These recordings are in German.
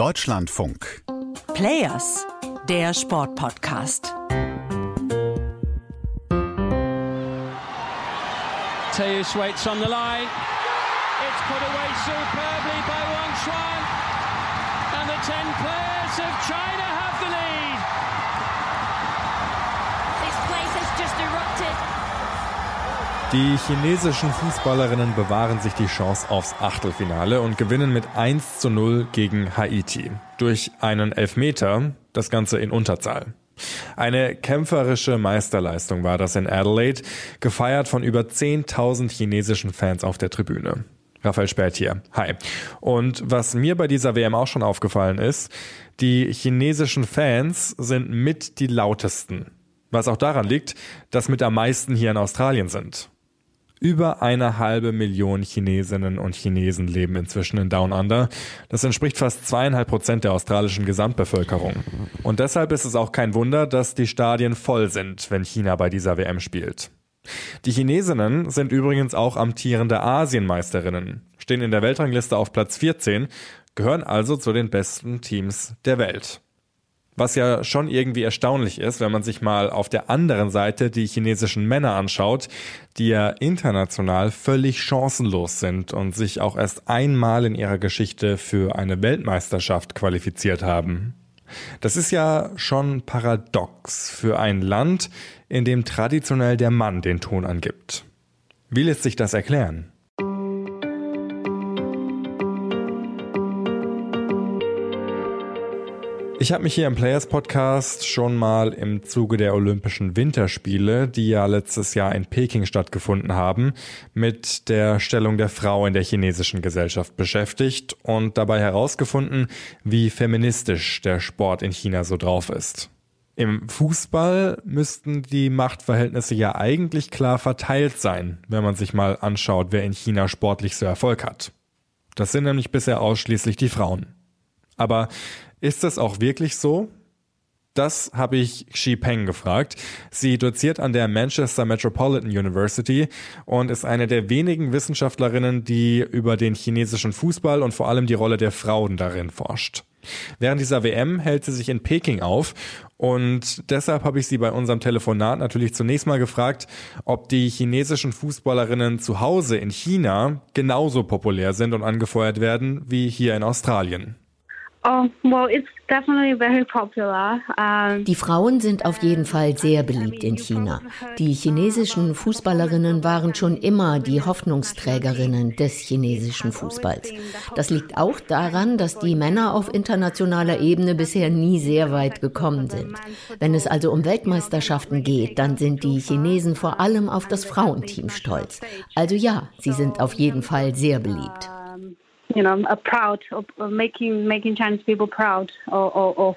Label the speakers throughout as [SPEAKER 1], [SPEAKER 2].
[SPEAKER 1] Deutschlandfunk.
[SPEAKER 2] Players, der Sportpodcast.
[SPEAKER 3] Teus waits on the line. It's put away superbly by Wang Chuan. And the 10 players of China
[SPEAKER 4] Die chinesischen Fußballerinnen bewahren sich die Chance aufs Achtelfinale und gewinnen mit 1 zu 0 gegen Haiti. Durch einen Elfmeter, das Ganze in Unterzahl. Eine kämpferische Meisterleistung war das in Adelaide, gefeiert von über 10.000 chinesischen Fans auf der Tribüne. Raphael Spät hier. Hi. Und was mir bei dieser WM auch schon aufgefallen ist, die chinesischen Fans sind mit die lautesten. Was auch daran liegt, dass mit am meisten hier in Australien sind. Über eine halbe Million Chinesinnen und Chinesen leben inzwischen in Down Under. Das entspricht fast zweieinhalb Prozent der australischen Gesamtbevölkerung. Und deshalb ist es auch kein Wunder, dass die Stadien voll sind, wenn China bei dieser WM spielt. Die Chinesinnen sind übrigens auch amtierende Asienmeisterinnen, stehen in der Weltrangliste auf Platz 14, gehören also zu den besten Teams der Welt. Was ja schon irgendwie erstaunlich ist, wenn man sich mal auf der anderen Seite die chinesischen Männer anschaut, die ja international völlig chancenlos sind und sich auch erst einmal in ihrer Geschichte für eine Weltmeisterschaft qualifiziert haben. Das ist ja schon paradox für ein Land, in dem traditionell der Mann den Ton angibt. Wie lässt sich das erklären? Ich habe mich hier im Players Podcast schon mal im Zuge der Olympischen Winterspiele, die ja letztes Jahr in Peking stattgefunden haben, mit der Stellung der Frau in der chinesischen Gesellschaft beschäftigt und dabei herausgefunden, wie feministisch der Sport in China so drauf ist. Im Fußball müssten die Machtverhältnisse ja eigentlich klar verteilt sein, wenn man sich mal anschaut, wer in China sportlich so Erfolg hat. Das sind nämlich bisher ausschließlich die Frauen. Aber ist das auch wirklich so? Das habe ich Xi Peng gefragt. Sie doziert an der Manchester Metropolitan University und ist eine der wenigen Wissenschaftlerinnen, die über den chinesischen Fußball und vor allem die Rolle der Frauen darin forscht. Während dieser WM hält sie sich in Peking auf und deshalb habe ich sie bei unserem Telefonat natürlich zunächst mal gefragt, ob die chinesischen Fußballerinnen zu Hause in China genauso populär sind und angefeuert werden wie hier in Australien.
[SPEAKER 5] Oh, well, it's definitely very popular. Um,
[SPEAKER 6] Die Frauen sind auf jeden Fall sehr beliebt in China. Die chinesischen Fußballerinnen waren schon immer die Hoffnungsträgerinnen des chinesischen Fußballs. Das liegt auch daran, dass die Männer auf internationaler Ebene bisher nie sehr weit gekommen sind. Wenn es also um Weltmeisterschaften geht, dann sind die Chinesen vor allem auf das Frauenteam stolz. Also ja, sie sind auf jeden Fall sehr beliebt
[SPEAKER 5] you know, uh, proud of, of making making Chinese people proud of, of, of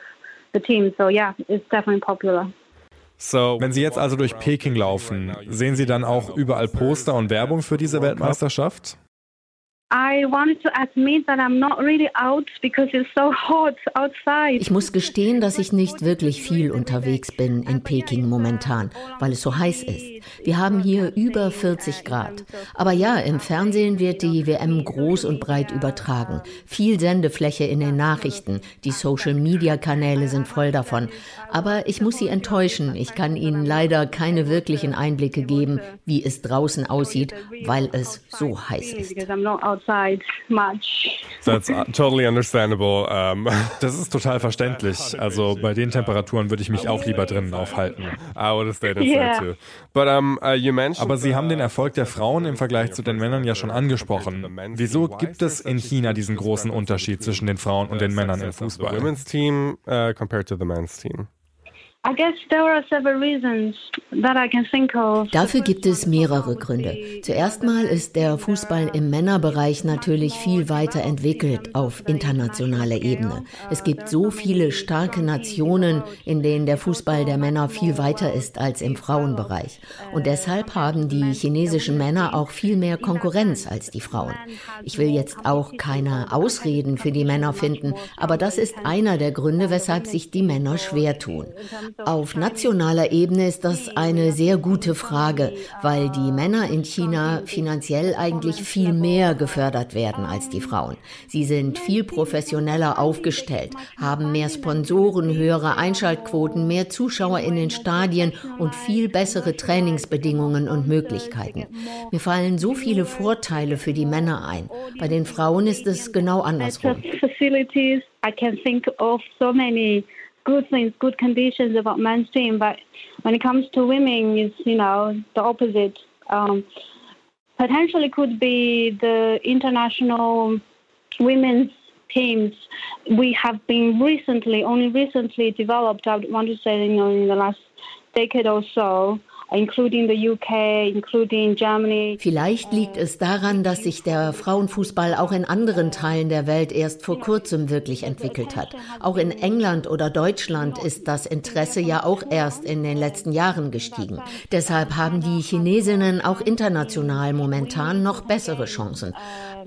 [SPEAKER 5] the team. So yeah, it's definitely popular.
[SPEAKER 4] So, wenn Sie jetzt also durch Peking laufen, sehen Sie dann auch überall Poster und Werbung für diese Weltmeisterschaft?
[SPEAKER 6] Ich muss gestehen, dass ich nicht wirklich viel unterwegs bin in Peking momentan, weil es so heiß ist. Wir haben hier über 40 Grad. Aber ja, im Fernsehen wird die WM groß und breit übertragen. Viel Sendefläche in den Nachrichten. Die Social-Media-Kanäle sind voll davon. Aber ich muss Sie enttäuschen. Ich kann Ihnen leider keine wirklichen Einblicke geben, wie es draußen aussieht, weil es so heiß ist
[SPEAKER 5] outside much.
[SPEAKER 4] That's totally understandable. Um, das ist total verständlich. Also bei den Temperaturen würde ich mich auch lieber drinnen aufhalten. I would have stayed inside yeah. too. But, um, uh, you mentioned Aber Sie haben den Erfolg der Frauen im Vergleich zu den Männern ja schon angesprochen. Wieso gibt es in China diesen großen Unterschied zwischen den Frauen und den Männern im Fußball? Women's team uh, compared to the men's team.
[SPEAKER 6] Dafür gibt es mehrere Gründe. Zuerst mal ist der Fußball im Männerbereich natürlich viel weiter entwickelt auf internationaler Ebene. Es gibt so viele starke Nationen, in denen der Fußball der Männer viel weiter ist als im Frauenbereich. Und deshalb haben die chinesischen Männer auch viel mehr Konkurrenz als die Frauen. Ich will jetzt auch keine Ausreden für die Männer finden, aber das ist einer der Gründe, weshalb sich die Männer schwer tun. Auf nationaler Ebene ist das eine sehr gute Frage, weil die Männer in China finanziell eigentlich viel mehr gefördert werden als die Frauen. Sie sind viel professioneller aufgestellt, haben mehr Sponsoren, höhere Einschaltquoten, mehr Zuschauer in den Stadien und viel bessere Trainingsbedingungen und Möglichkeiten. Mir fallen so viele Vorteile für die Männer ein. Bei den Frauen ist es genau andersrum.
[SPEAKER 5] I can think of so many good things, good conditions about men's team, but when it comes to women, it's you know the opposite. Um, potentially could be the international women's teams we have been recently, only recently developed. I want to say, you know, in the last decade or so, including the UK, including Germany.
[SPEAKER 6] Vielleicht liegt es daran, dass sich der Frauenfußball auch in anderen Teilen der Welt erst vor kurzem wirklich entwickelt hat. Auch in England oder Deutschland ist das Interesse ja auch erst in den letzten Jahren gestiegen. Deshalb haben die Chinesinnen auch international momentan noch bessere Chancen.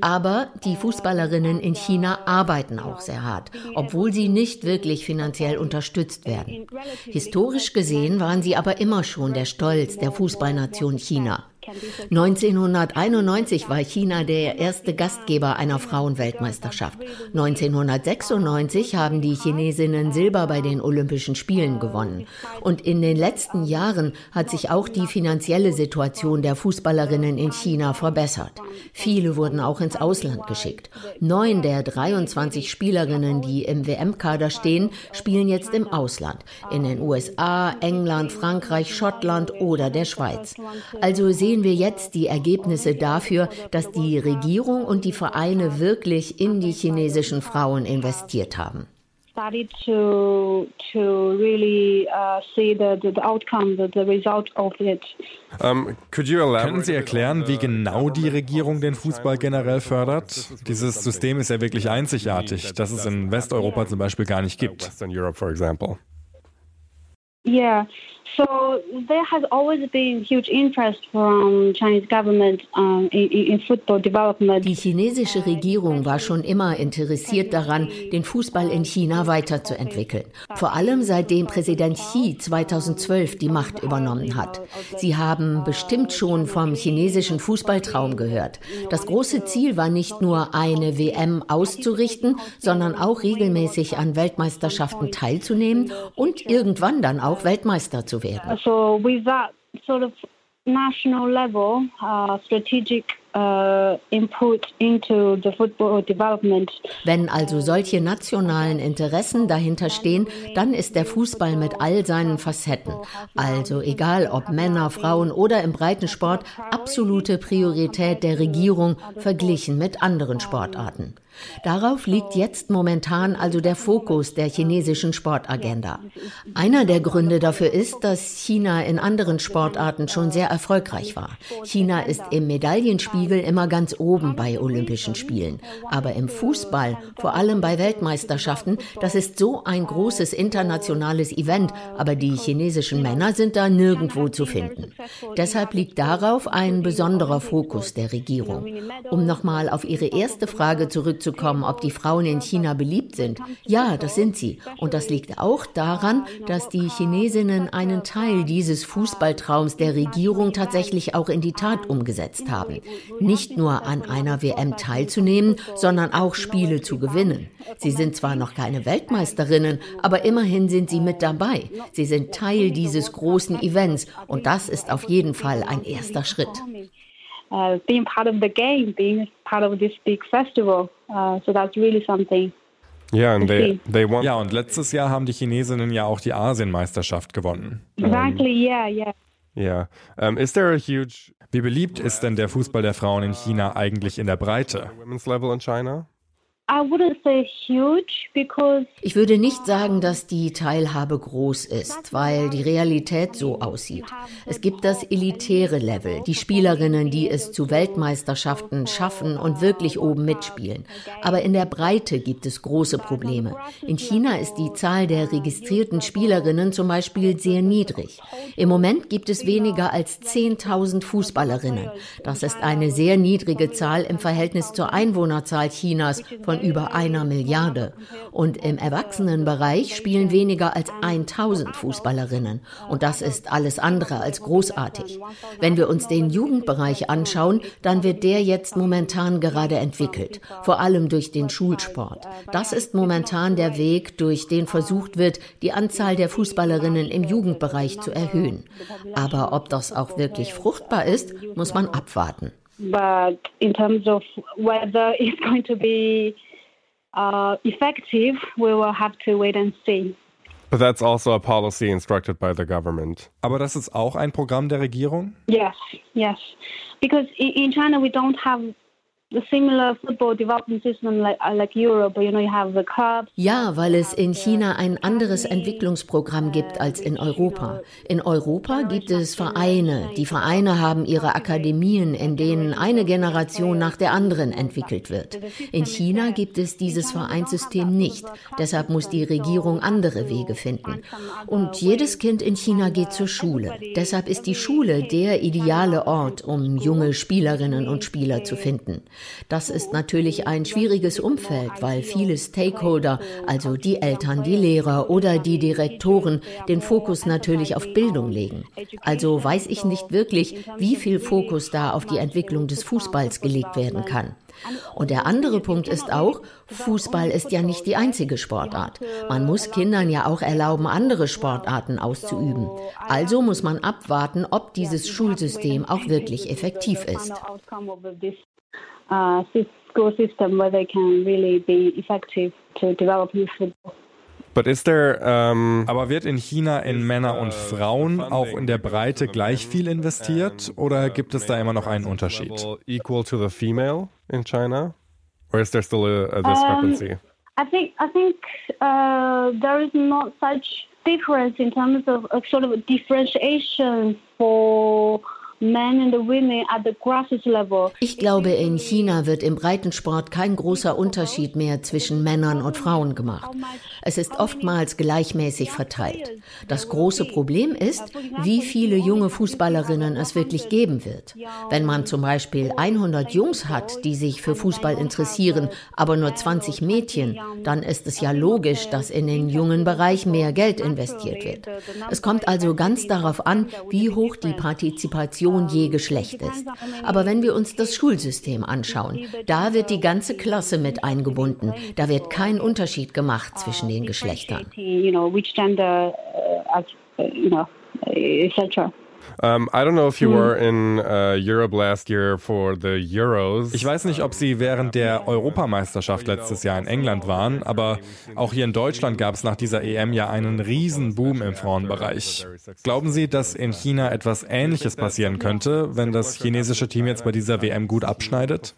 [SPEAKER 6] Aber die Fußballerinnen in China arbeiten auch sehr hart, obwohl sie nicht wirklich finanziell unterstützt werden. Historisch gesehen waren sie aber immer schon der Stolz der Fußballnation China. 1991 war China der erste Gastgeber einer Frauenweltmeisterschaft. 1996 haben die Chinesinnen Silber bei den Olympischen Spielen gewonnen. Und in den letzten Jahren hat sich auch die finanzielle Situation der Fußballerinnen in China verbessert. Viele wurden auch ins Ausland geschickt. Neun der 23 Spielerinnen, die im WM-Kader stehen, spielen jetzt im Ausland. In den USA, England, Frankreich, Schottland oder der Schweiz. Also sehen sehen wir jetzt die Ergebnisse dafür, dass die Regierung und die Vereine wirklich in die chinesischen Frauen investiert haben.
[SPEAKER 5] Uh,
[SPEAKER 4] Können Sie erklären, wie genau die Regierung den Fußball generell fördert? Dieses System ist ja wirklich einzigartig, das es in Westeuropa zum Beispiel gar nicht gibt.
[SPEAKER 5] Yeah, So there has always been huge interest from Chinese government um, in, in football development.
[SPEAKER 6] Die chinesische Regierung war schon immer interessiert daran, den Fußball in China weiterzuentwickeln. Vor allem seitdem Präsident Xi 2012 die Macht übernommen hat. Sie haben bestimmt schon vom chinesischen Fußballtraum gehört. Das große Ziel war nicht nur eine WM auszurichten, sondern auch regelmäßig an Weltmeisterschaften teilzunehmen und irgendwann dann auch Weltmeister zu
[SPEAKER 5] So with that sort of national level uh, strategic development.
[SPEAKER 6] Wenn also solche nationalen Interessen dahinter stehen, dann ist der Fußball mit all seinen Facetten, also egal ob Männer, Frauen oder im Breitensport, absolute Priorität der Regierung verglichen mit anderen Sportarten. Darauf liegt jetzt momentan also der Fokus der chinesischen Sportagenda. Einer der Gründe dafür ist, dass China in anderen Sportarten schon sehr erfolgreich war. China ist im Medaillenspiegel immer ganz oben bei Olympischen Spielen. Aber im Fußball, vor allem bei Weltmeisterschaften, das ist so ein großes internationales Event, aber die chinesischen Männer sind da nirgendwo zu finden. Deshalb liegt darauf ein besonderer Fokus der Regierung. Um nochmal auf Ihre erste Frage zurückzukommen, ob die Frauen in China beliebt sind. Ja, das sind sie. Und das liegt auch daran, dass die Chinesinnen einen Teil dieses Fußballtraums der Regierung tatsächlich auch in die Tat umgesetzt haben. Nicht nur an einer WM teilzunehmen, sondern auch Spiele zu gewinnen. Sie sind zwar noch keine Weltmeisterinnen, aber immerhin sind sie mit dabei. Sie sind Teil dieses großen Events und das ist auf jeden Fall ein erster Schritt.
[SPEAKER 5] uh, being part of the game, being part of this big festival. Uh, so that's really something.
[SPEAKER 4] Ja, und they, they won. ja, und letztes Jahr haben die Chinesinnen ja auch die Asienmeisterschaft gewonnen.
[SPEAKER 5] Exactly, yeah, yeah.
[SPEAKER 4] Yeah. um, is there a huge Wie beliebt ist denn der Fußball der Frauen in China eigentlich in der Breite?
[SPEAKER 5] Women's level in China? Ich
[SPEAKER 6] würde nicht sagen, dass die Teilhabe groß ist, weil die Realität so aussieht. Es gibt das elitäre Level, die Spielerinnen, die es zu Weltmeisterschaften schaffen und wirklich oben mitspielen. Aber in der Breite gibt es große Probleme. In China ist die Zahl der registrierten Spielerinnen zum Beispiel sehr niedrig. Im Moment gibt es weniger als 10.000 Fußballerinnen. Das ist eine sehr niedrige Zahl im Verhältnis zur Einwohnerzahl Chinas von von über einer Milliarde. Und im Erwachsenenbereich spielen weniger als 1000 Fußballerinnen. Und das ist alles andere als großartig. Wenn wir uns den Jugendbereich anschauen, dann wird der jetzt momentan gerade entwickelt. Vor allem durch den Schulsport. Das ist momentan der Weg, durch den versucht wird, die Anzahl der Fußballerinnen im Jugendbereich zu erhöhen. Aber ob das auch wirklich fruchtbar ist, muss man abwarten.
[SPEAKER 5] But in terms of whether it's going to be uh, effective, we will have to wait and see.
[SPEAKER 1] But that's also a policy instructed by the government.
[SPEAKER 4] Aber das ist auch ein Programm der Regierung?
[SPEAKER 5] Yes, yes. Because in China we don't have
[SPEAKER 6] ja, weil es in China ein anderes Entwicklungsprogramm gibt als in Europa. In Europa gibt es Vereine. Die Vereine haben ihre Akademien, in denen eine Generation nach der anderen entwickelt wird. In China gibt es dieses Vereinssystem nicht. Deshalb muss die Regierung andere Wege finden. Und jedes Kind in China geht zur Schule. Deshalb ist die Schule der ideale Ort, um junge Spielerinnen und Spieler zu finden. Das ist natürlich ein schwieriges Umfeld, weil viele Stakeholder, also die Eltern, die Lehrer oder die Direktoren, den Fokus natürlich auf Bildung legen. Also weiß ich nicht wirklich, wie viel Fokus da auf die Entwicklung des Fußballs gelegt werden kann. Und der andere Punkt ist auch, Fußball ist ja nicht die einzige Sportart. Man muss Kindern ja auch erlauben, andere Sportarten auszuüben. Also muss man abwarten, ob dieses Schulsystem auch wirklich effektiv ist
[SPEAKER 5] uh, school system where they can really be effective to develop youth football.
[SPEAKER 4] But is there, um, Aber wird in China in Männer und Frauen auch in der Breite gleich viel investiert oder gibt es da immer noch einen Unterschied?
[SPEAKER 1] Equal to the female in China, or is there still a, a discrepancy? Um,
[SPEAKER 5] I think I think uh, there is not such difference in terms of a sort of differentiation for
[SPEAKER 6] ich glaube, in China wird im Breitensport kein großer Unterschied mehr zwischen Männern und Frauen gemacht. Es ist oftmals gleichmäßig verteilt. Das große Problem ist, wie viele junge Fußballerinnen es wirklich geben wird. Wenn man zum Beispiel 100 Jungs hat, die sich für Fußball interessieren, aber nur 20 Mädchen, dann ist es ja logisch, dass in den jungen Bereich mehr Geld investiert wird. Es kommt also ganz darauf an, wie hoch die Partizipation Generation je Geschlecht ist. Aber wenn wir uns das Schulsystem anschauen, da wird die ganze Klasse mit eingebunden. Da wird kein Unterschied gemacht zwischen den Geschlechtern.
[SPEAKER 1] Um, I don't know if you hm. were in uh, Europe last year for the Euros.
[SPEAKER 4] Ich weiß nicht, ob Sie während der Europameisterschaft letztes Jahr in England waren, aber auch hier in Deutschland gab es nach dieser EM ja einen riesen Boom im Frauenbereich. Glauben Sie, dass in China etwas Ähnliches passieren könnte, wenn das chinesische Team jetzt bei dieser WM gut abschneidet?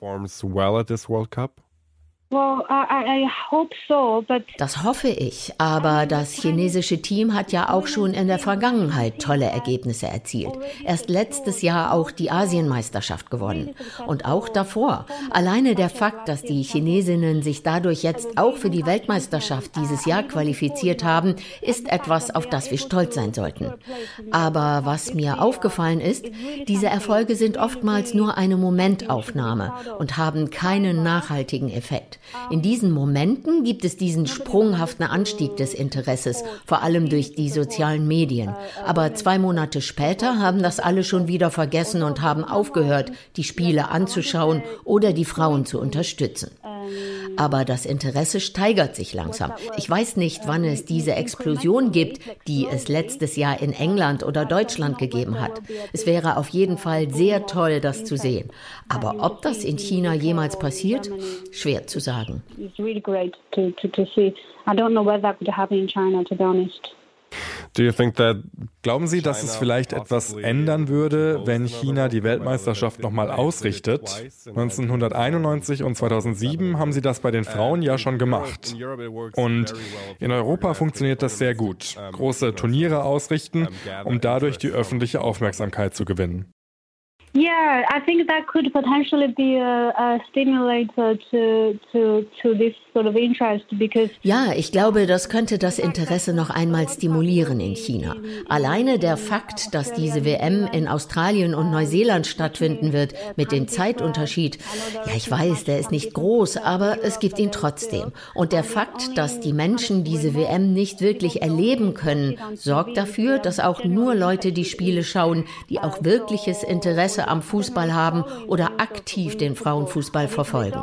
[SPEAKER 6] Das hoffe ich, aber das chinesische Team hat ja auch schon in der Vergangenheit tolle Ergebnisse erzielt. Erst letztes Jahr auch die Asienmeisterschaft gewonnen. Und auch davor. Alleine der Fakt, dass die Chinesinnen sich dadurch jetzt auch für die Weltmeisterschaft dieses Jahr qualifiziert haben, ist etwas, auf das wir stolz sein sollten. Aber was mir aufgefallen ist, diese Erfolge sind oftmals nur eine Momentaufnahme und haben keinen nachhaltigen Effekt. In diesen Momenten gibt es diesen sprunghaften Anstieg des Interesses, vor allem durch die sozialen Medien. Aber zwei Monate später haben das alle schon wieder vergessen und haben aufgehört, die Spiele anzuschauen oder die Frauen zu unterstützen. Aber das Interesse steigert sich langsam. Ich weiß nicht, wann es diese Explosion gibt, die es letztes Jahr in England oder Deutschland gegeben hat. Es wäre auf jeden Fall sehr toll, das zu sehen. Aber ob das in China jemals passiert, schwer zu sagen. I don't know whether in China, to.
[SPEAKER 4] Glauben Sie, dass es vielleicht etwas ändern würde, wenn China die Weltmeisterschaft nochmal ausrichtet? 1991 und 2007 haben Sie das bei den Frauen ja schon gemacht. Und in Europa funktioniert das sehr gut. Große Turniere ausrichten, um dadurch die öffentliche Aufmerksamkeit zu gewinnen.
[SPEAKER 5] Yeah, I think that could potentially be a, a stimulator to, to, to this sort of interest because
[SPEAKER 6] ja, ich glaube, das könnte das Interesse noch einmal stimulieren in China. Alleine der Fakt, dass diese WM in Australien und Neuseeland stattfinden wird, mit dem Zeitunterschied, ja, ich weiß, der ist nicht groß, aber es gibt ihn trotzdem. Und der Fakt, dass die Menschen diese WM nicht wirklich erleben können, sorgt dafür, dass auch nur Leute die Spiele schauen, die auch wirkliches Interesse am Fußball haben oder aktiv den Frauenfußball verfolgen.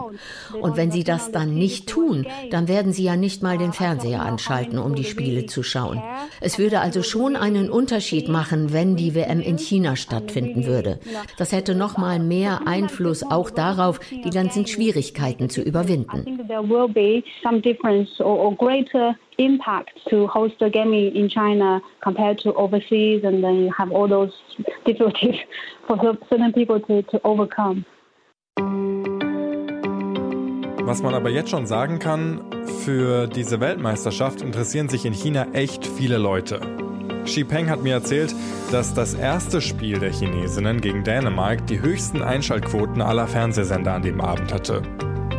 [SPEAKER 6] Und wenn sie das dann nicht tun, dann werden sie ja nicht mal den Fernseher anschalten, um die Spiele zu schauen. Es würde also schon einen Unterschied machen, wenn die WM in China stattfinden würde. Das hätte noch mal mehr Einfluss auch darauf, die ganzen Schwierigkeiten zu überwinden
[SPEAKER 5] impact to host a game in China compared to overseas, and then you have all those difficulties for certain people to, to overcome.
[SPEAKER 4] Was man aber jetzt schon sagen kann, für diese Weltmeisterschaft interessieren sich in China echt viele Leute. Xi Peng hat mir erzählt, dass das erste Spiel der Chinesinnen gegen Dänemark die höchsten Einschaltquoten aller Fernsehsender an dem Abend hatte.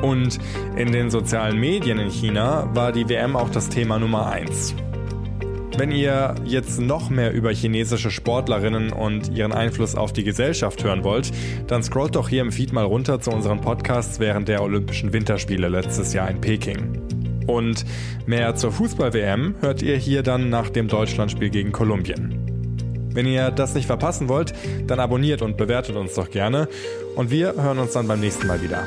[SPEAKER 4] Und in den sozialen Medien in China war die WM auch das Thema Nummer 1. Wenn ihr jetzt noch mehr über chinesische Sportlerinnen und ihren Einfluss auf die Gesellschaft hören wollt, dann scrollt doch hier im Feed mal runter zu unseren Podcasts während der Olympischen Winterspiele letztes Jahr in Peking. Und mehr zur Fußball-WM hört ihr hier dann nach dem Deutschlandspiel gegen Kolumbien. Wenn ihr das nicht verpassen wollt, dann abonniert und bewertet uns doch gerne. Und wir hören uns dann beim nächsten Mal wieder.